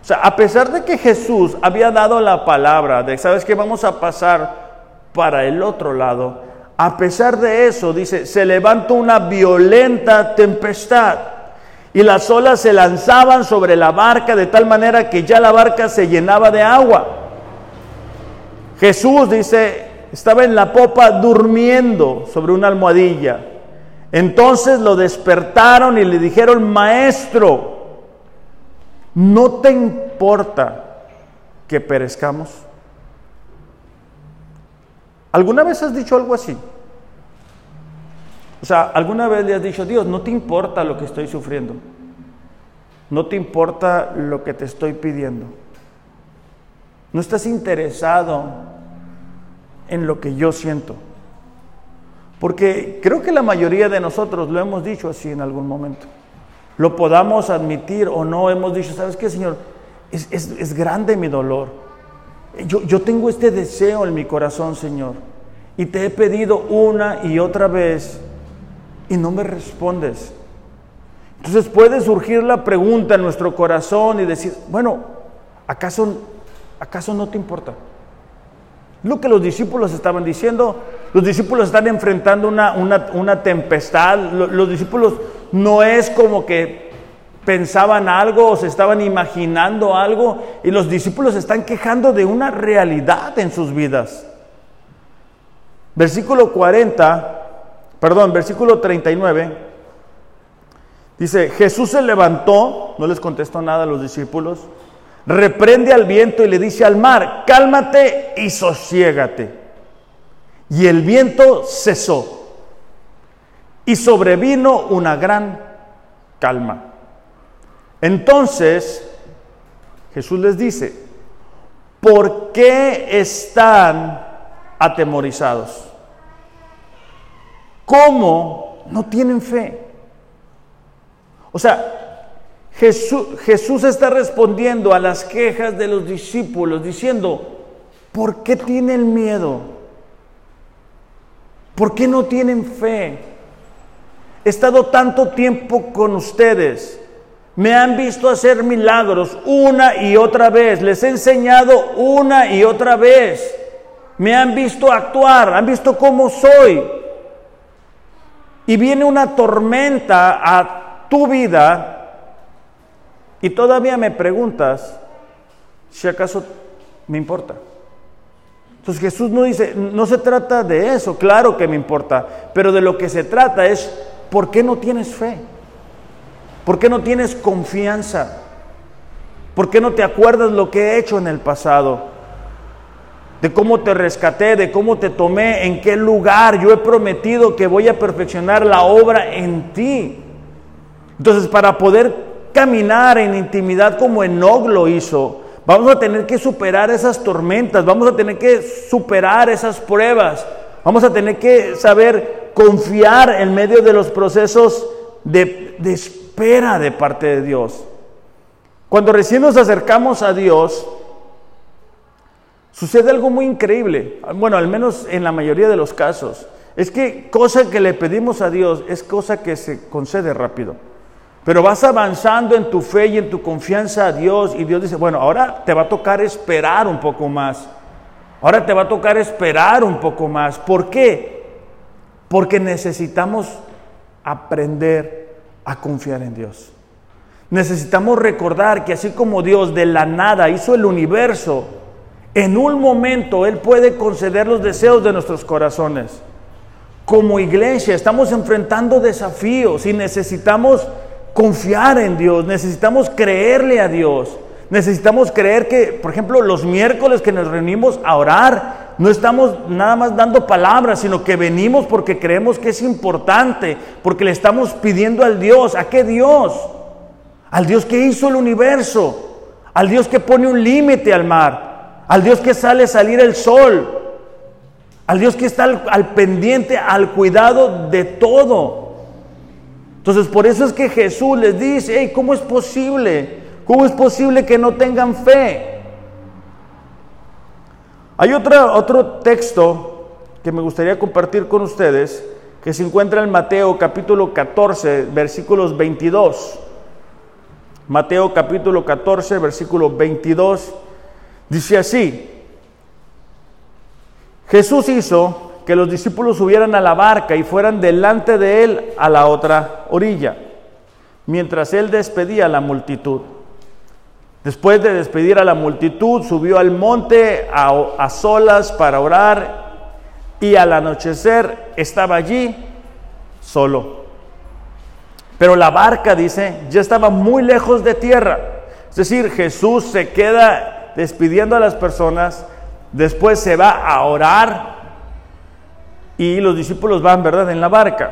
O sea, a pesar de que Jesús había dado la palabra de, ¿sabes que Vamos a pasar para el otro lado. A pesar de eso, dice, se levantó una violenta tempestad y las olas se lanzaban sobre la barca de tal manera que ya la barca se llenaba de agua. Jesús, dice, estaba en la popa durmiendo sobre una almohadilla. Entonces lo despertaron y le dijeron, maestro, ¿no te importa que perezcamos? ¿Alguna vez has dicho algo así? O sea, ¿alguna vez le has dicho, Dios, no te importa lo que estoy sufriendo? No te importa lo que te estoy pidiendo. No estás interesado en lo que yo siento. Porque creo que la mayoría de nosotros lo hemos dicho así en algún momento. Lo podamos admitir o no, hemos dicho, ¿sabes qué, Señor? Es, es grande mi dolor. Yo, yo tengo este deseo en mi corazón, Señor. Y te he pedido una y otra vez y no me respondes. Entonces puede surgir la pregunta en nuestro corazón y decir, bueno, ¿acaso, acaso no te importa? Lo que los discípulos estaban diciendo, los discípulos están enfrentando una, una, tempestad, los, discípulos no es como que pensaban algo o se estaban imaginando algo y los discípulos están quejando de una realidad en sus vidas. Versículo 40, perdón, versículo 39, dice, Jesús se levantó, no les contestó nada a los discípulos, reprende al viento y le dice al mar, cálmate y sosiégate. Y el viento cesó y sobrevino una gran calma. Entonces Jesús les dice, ¿por qué están atemorizados? ¿Cómo no tienen fe? O sea, Jesús, Jesús está respondiendo a las quejas de los discípulos diciendo, ¿por qué tienen miedo? ¿Por qué no tienen fe? He estado tanto tiempo con ustedes. Me han visto hacer milagros una y otra vez. Les he enseñado una y otra vez. Me han visto actuar, han visto cómo soy y viene una tormenta a tu vida y todavía me preguntas si acaso me importa. Entonces Jesús no dice, no se trata de eso, claro que me importa, pero de lo que se trata es, ¿por qué no tienes fe? ¿Por qué no tienes confianza? ¿Por qué no te acuerdas lo que he hecho en el pasado? de cómo te rescaté, de cómo te tomé, en qué lugar. Yo he prometido que voy a perfeccionar la obra en ti. Entonces, para poder caminar en intimidad como Enoch lo hizo, vamos a tener que superar esas tormentas, vamos a tener que superar esas pruebas, vamos a tener que saber confiar en medio de los procesos de, de espera de parte de Dios. Cuando recién nos acercamos a Dios, Sucede algo muy increíble, bueno, al menos en la mayoría de los casos. Es que cosa que le pedimos a Dios es cosa que se concede rápido. Pero vas avanzando en tu fe y en tu confianza a Dios y Dios dice, bueno, ahora te va a tocar esperar un poco más. Ahora te va a tocar esperar un poco más. ¿Por qué? Porque necesitamos aprender a confiar en Dios. Necesitamos recordar que así como Dios de la nada hizo el universo, en un momento Él puede conceder los deseos de nuestros corazones. Como iglesia estamos enfrentando desafíos y necesitamos confiar en Dios, necesitamos creerle a Dios. Necesitamos creer que, por ejemplo, los miércoles que nos reunimos a orar, no estamos nada más dando palabras, sino que venimos porque creemos que es importante, porque le estamos pidiendo al Dios. ¿A qué Dios? Al Dios que hizo el universo, al Dios que pone un límite al mar, al Dios que sale salir el sol, al Dios que está al, pendiente, al cuidado de todo. Entonces por eso es que Jesús les dice, ¿cómo es posible? ¿Cómo es posible que no tengan fe? Hay otra, otro texto que me gustaría compartir con ustedes que se encuentra en Mateo capítulo 14, versículos 22. Mateo capítulo 14, versículo 22, dice así, Jesús hizo que los discípulos subieran a la barca y fueran delante de él a la otra orilla, mientras él despedía a la multitud. Después de despedir a la multitud, subió al monte a, solas para orar y al anochecer estaba allí solo. Pero la barca, dice, ya estaba muy lejos de tierra. Es decir, Jesús se queda despidiendo a las personas, después se va a orar y los discípulos van, ¿verdad?, en la barca.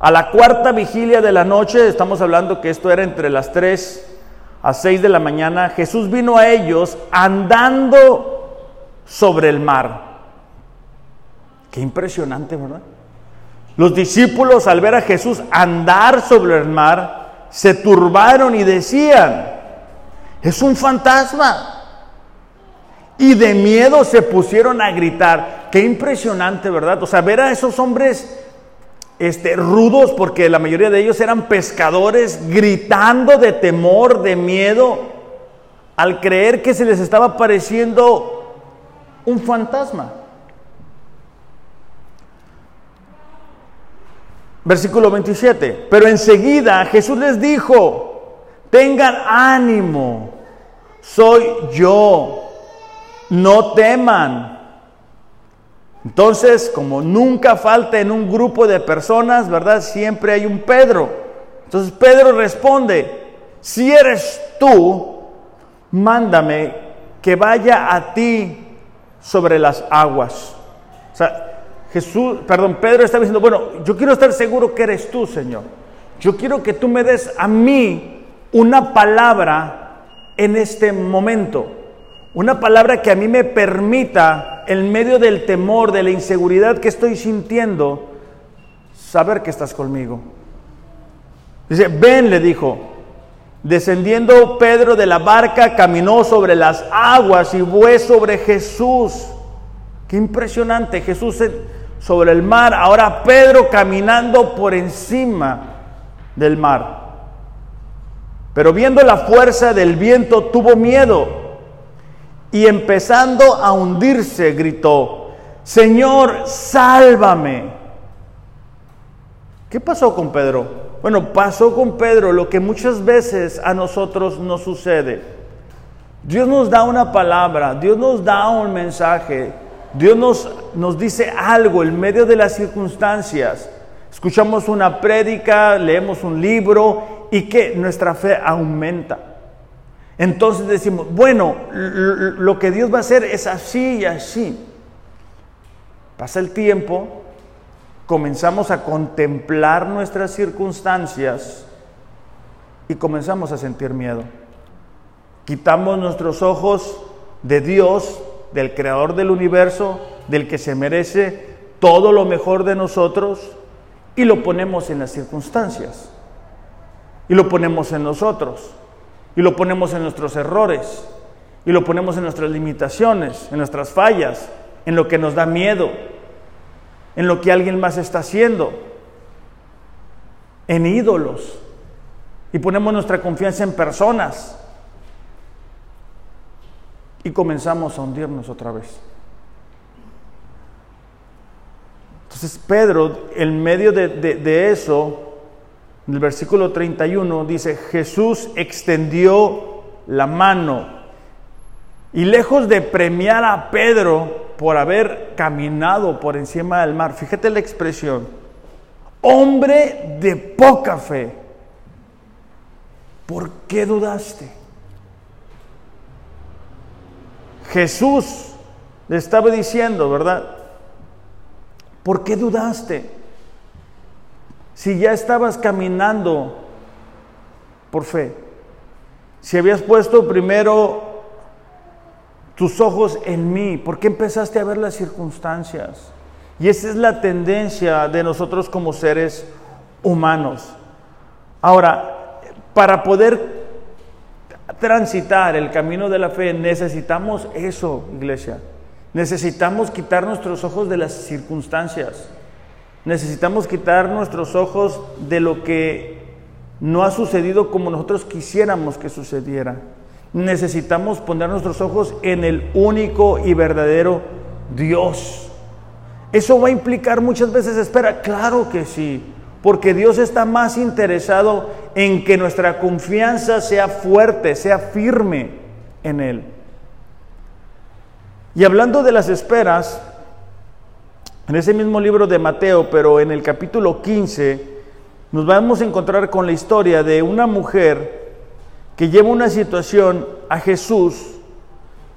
A la cuarta vigilia de la noche, estamos hablando que esto era entre las 3 a 6 de la mañana, Jesús vino a ellos andando sobre el mar. Qué impresionante, ¿verdad? Los discípulos al ver a Jesús andar sobre el mar, se turbaron y decían, es un fantasma. Y de miedo se pusieron a gritar. Qué impresionante, ¿verdad? O sea, ver a esos hombres este, rudos, porque la mayoría de ellos eran pescadores, gritando de temor, de miedo, al creer que se les estaba apareciendo un fantasma. Versículo 27. Pero enseguida Jesús les dijo, tengan ánimo, soy yo, no teman. Entonces, como nunca falta en un grupo de personas, ¿verdad? Siempre hay un Pedro. Entonces Pedro responde, si eres tú, mándame que vaya a ti sobre las aguas. O sea, Jesús, perdón, Pedro está diciendo, bueno, yo quiero estar seguro que eres tú, Señor. Yo quiero que tú me des a mí una palabra en este momento. Una palabra que a mí me permita, en medio del temor, de la inseguridad que estoy sintiendo, saber que estás conmigo. Dice, ven, le dijo. Descendiendo Pedro de la barca, caminó sobre las aguas y fue sobre Jesús. Qué impresionante, Jesús sobre el mar, ahora Pedro caminando por encima del mar. Pero viendo la fuerza del viento tuvo miedo y empezando a hundirse gritó, Señor, sálvame. ¿Qué pasó con Pedro? Bueno, pasó con Pedro lo que muchas veces a nosotros nos sucede. Dios nos da una palabra, Dios nos da un mensaje, Dios nos, nos dice algo en medio de las circunstancias. Escuchamos una prédica, leemos un libro y que nuestra fe aumenta. Entonces decimos, bueno, lo que Dios va a hacer es así y así. Pasa el tiempo, comenzamos a contemplar nuestras circunstancias y comenzamos a sentir miedo. Quitamos nuestros ojos de Dios, del creador del universo, del que se merece todo lo mejor de nosotros, y lo ponemos en las circunstancias. Y lo ponemos en nosotros y lo ponemos en nuestros errores, y lo ponemos en nuestras limitaciones, en nuestras fallas, en lo que nos da miedo, en lo que alguien más está haciendo, en ídolos, y ponemos nuestra confianza en personas, y comenzamos a hundirnos otra vez. Entonces Pedro, en medio de, eso, en el versículo 31 dice, Jesús extendió la mano y lejos de premiar a Pedro por haber caminado por encima del mar, fíjate la expresión, hombre de poca fe, ¿por qué dudaste? Jesús le estaba diciendo, ¿verdad? ¿Por qué dudaste? Si ya estabas caminando por fe. Si habías puesto primero tus ojos en mí, ¿por qué empezaste a ver las circunstancias? Y esa es la tendencia de nosotros como seres humanos. Ahora, para poder transitar el camino de la fe necesitamos eso, iglesia. Necesitamos quitar nuestros ojos de las circunstancias. Necesitamos quitar nuestros ojos de lo que no ha sucedido como nosotros quisiéramos que sucediera. Necesitamos poner nuestros ojos en el único y verdadero Dios. Eso va a implicar muchas veces espera, claro que sí, porque Dios está más interesado en que nuestra confianza sea fuerte, sea firme en Él. Y hablando de las esperas, en ese mismo libro de Mateo, pero en el capítulo 15, nos vamos a encontrar con la historia de una mujer que lleva una situación a Jesús.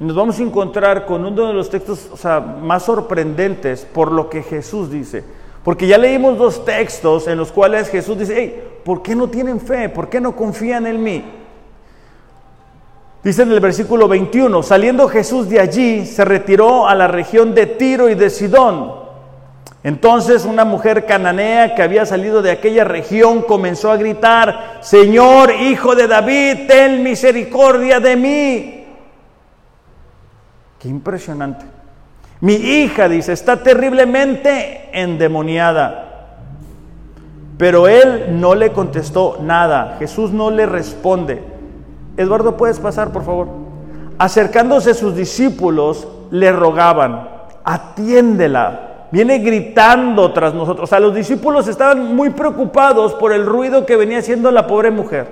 Y nos vamos a encontrar con uno de los textos más sorprendentes por lo que Jesús dice. Porque ya leímos dos textos en los cuales Jesús dice, hey, ¿por qué no tienen fe? ¿Por qué no confían en mí? Dice en el versículo 21, saliendo Jesús de allí, se retiró a la región de Tiro y de Sidón. Entonces una mujer cananea que había salido de aquella región comenzó a gritar, Señor, hijo de David, ten misericordia de mí. Qué impresionante. Mi hija, dice, está terriblemente endemoniada. Pero él no le contestó nada. Jesús no le responde. Eduardo, ¿puedes pasar, por favor? Acercándose sus discípulos, le rogaban, atiéndela viene gritando tras nosotros. O sea, los discípulos estaban muy preocupados por el ruido que venía haciendo la pobre mujer.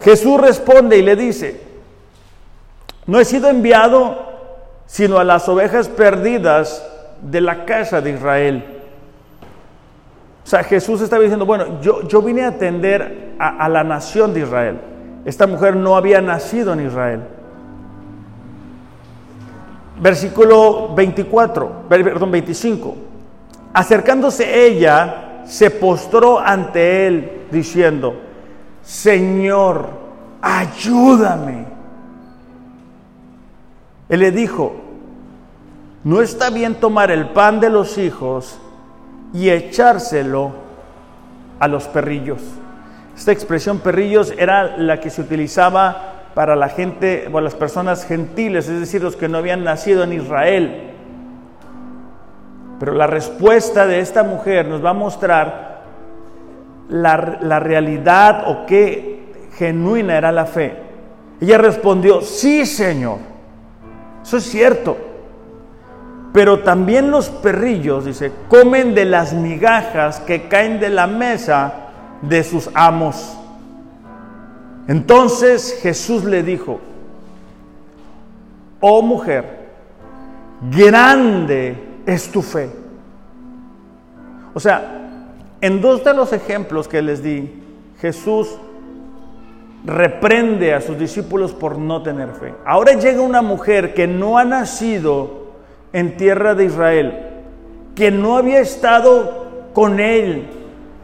Jesús responde y le dice, no he sido enviado sino a las ovejas perdidas de la casa de Israel. O sea, Jesús estaba diciendo, bueno, yo, yo vine a atender a, a la nación de Israel. Esta mujer no había nacido en Israel versículo 24, perdón, 25. Acercándose ella, se postró ante él diciendo, Señor, ayúdame. Él le dijo, no está bien tomar el pan de los hijos y echárselo a los perrillos. Esta expresión perrillos era la que se utilizaba para la gente o las personas gentiles, es decir, los que no habían nacido en Israel. Pero la respuesta de esta mujer nos va a mostrar la, la realidad o qué genuina era la fe. Ella respondió, sí, Señor, eso es cierto. Pero también los perrillos, dice, comen de las migajas que caen de la mesa de sus amos. Entonces Jesús le dijo, oh mujer, grande es tu fe. O sea, en dos de los ejemplos que les di, Jesús reprende a sus discípulos por no tener fe. Ahora llega una mujer que no ha nacido en tierra de Israel, que no había estado con él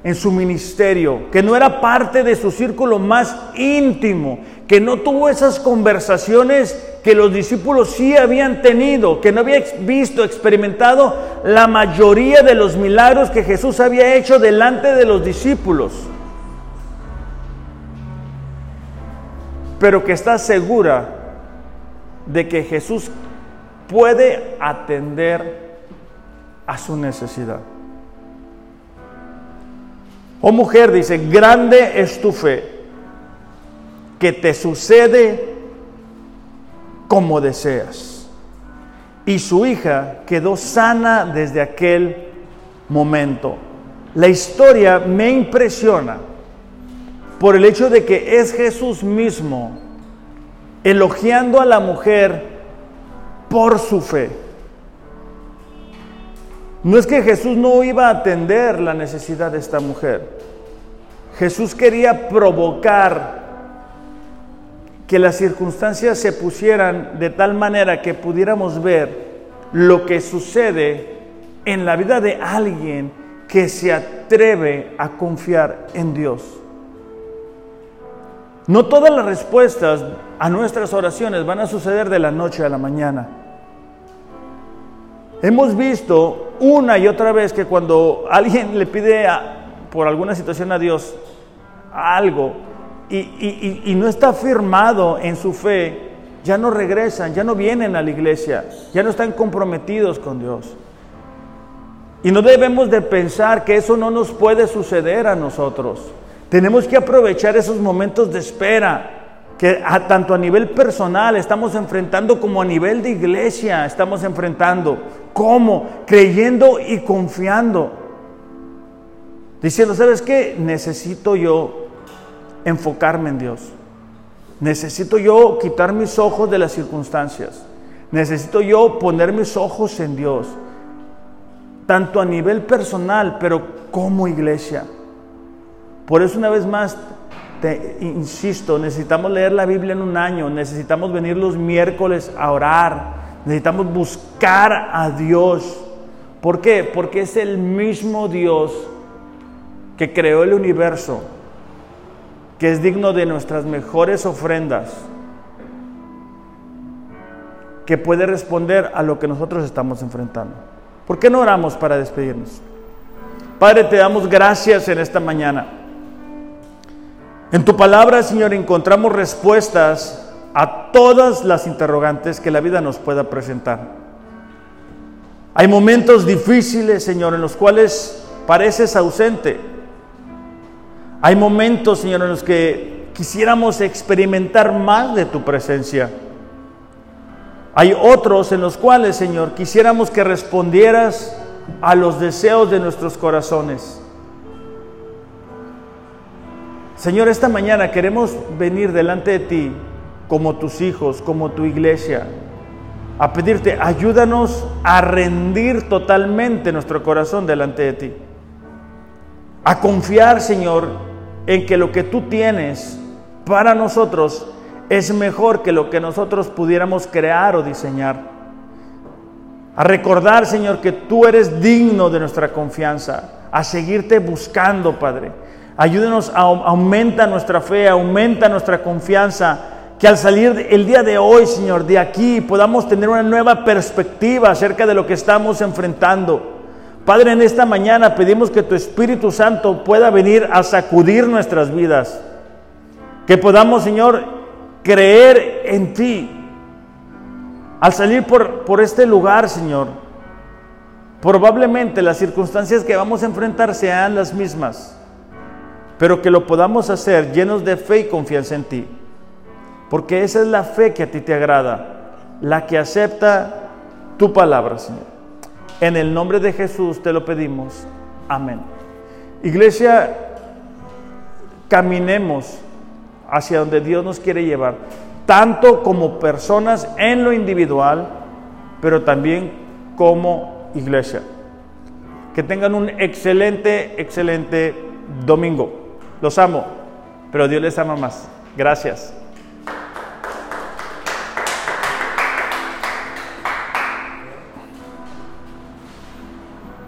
en su ministerio, que no era parte de su círculo más íntimo, que no tuvo esas conversaciones que los discípulos sí habían tenido, que no había visto, experimentado la mayoría de los milagros que Jesús había hecho delante de los discípulos, pero que está segura de que Jesús puede atender a su necesidad. Oh mujer, dice, grande es tu fe, que te sucede como deseas. Y su hija quedó sana desde aquel momento. La historia me impresiona por el hecho de que es Jesús mismo elogiando a la mujer por su fe. No es que Jesús no iba a atender la necesidad de esta mujer. Jesús quería provocar que las circunstancias se pusieran de tal manera que pudiéramos ver lo que sucede en la vida de alguien que se atreve a confiar en Dios. No todas las respuestas a nuestras oraciones van a suceder de la noche a la mañana. Hemos visto una y otra vez que cuando alguien le pide por alguna situación a Dios algo y, no está firmado en su fe, ya no regresan, ya no vienen a la iglesia, ya no están comprometidos con Dios. Y no debemos de pensar que eso no nos puede suceder a nosotros. Tenemos que aprovechar esos momentos de espera que tanto a nivel personal estamos enfrentando como a nivel de iglesia estamos enfrentando. ¿Cómo? Creyendo y confiando. Diciendo, ¿sabes qué? Necesito yo enfocarme en Dios. Necesito yo quitar mis ojos de las circunstancias. Necesito yo poner mis ojos en Dios. Tanto a nivel personal, pero como iglesia. Por eso una vez más, te insisto, necesitamos leer la Biblia en un año, necesitamos venir los miércoles a orar, necesitamos buscar a Dios. ¿Por qué? Porque es el mismo Dios que creó el universo, que es digno de nuestras mejores ofrendas, que puede responder a lo que nosotros estamos enfrentando. ¿Por qué no oramos para despedirnos? Padre, te damos gracias en esta mañana. En tu palabra, Señor, encontramos respuestas a todas las interrogantes que la vida nos pueda presentar. Hay momentos difíciles, Señor, en los cuales pareces ausente. Hay momentos, Señor, en los que quisiéramos experimentar más de tu presencia. Hay otros en los cuales, Señor, quisiéramos que respondieras a los deseos de nuestros corazones. Señor, esta mañana queremos venir delante de ti como tus hijos, como tu iglesia, a pedirte, ayúdanos a rendir totalmente nuestro corazón delante de ti. A confiar, Señor, en que lo que tú tienes para nosotros es mejor que lo que nosotros pudiéramos crear o diseñar. A recordar, Señor, que tú eres digno de nuestra confianza, a seguirte buscando, Padre. Ayúdenos, a, aumenta nuestra fe, aumenta nuestra confianza, que al salir el día de hoy, Señor, de aquí podamos tener una nueva perspectiva acerca de lo que estamos enfrentando Padre, en esta mañana pedimos que tu Espíritu Santo pueda venir a sacudir nuestras vidas. Que podamos, Señor, creer en ti. Al salir por, por este lugar, Señor, probablemente las circunstancias que vamos a enfrentar sean las mismas, pero que lo podamos hacer llenos de fe y confianza en ti. Porque esa es la fe que a ti te agrada, la que acepta tu palabra, Señor. En el nombre de Jesús te lo pedimos. Amén. Iglesia, caminemos hacia donde Dios nos quiere llevar, tanto como personas en lo individual, pero también como iglesia. Que tengan un excelente, excelente domingo. Los amo, pero Dios les ama más. Gracias.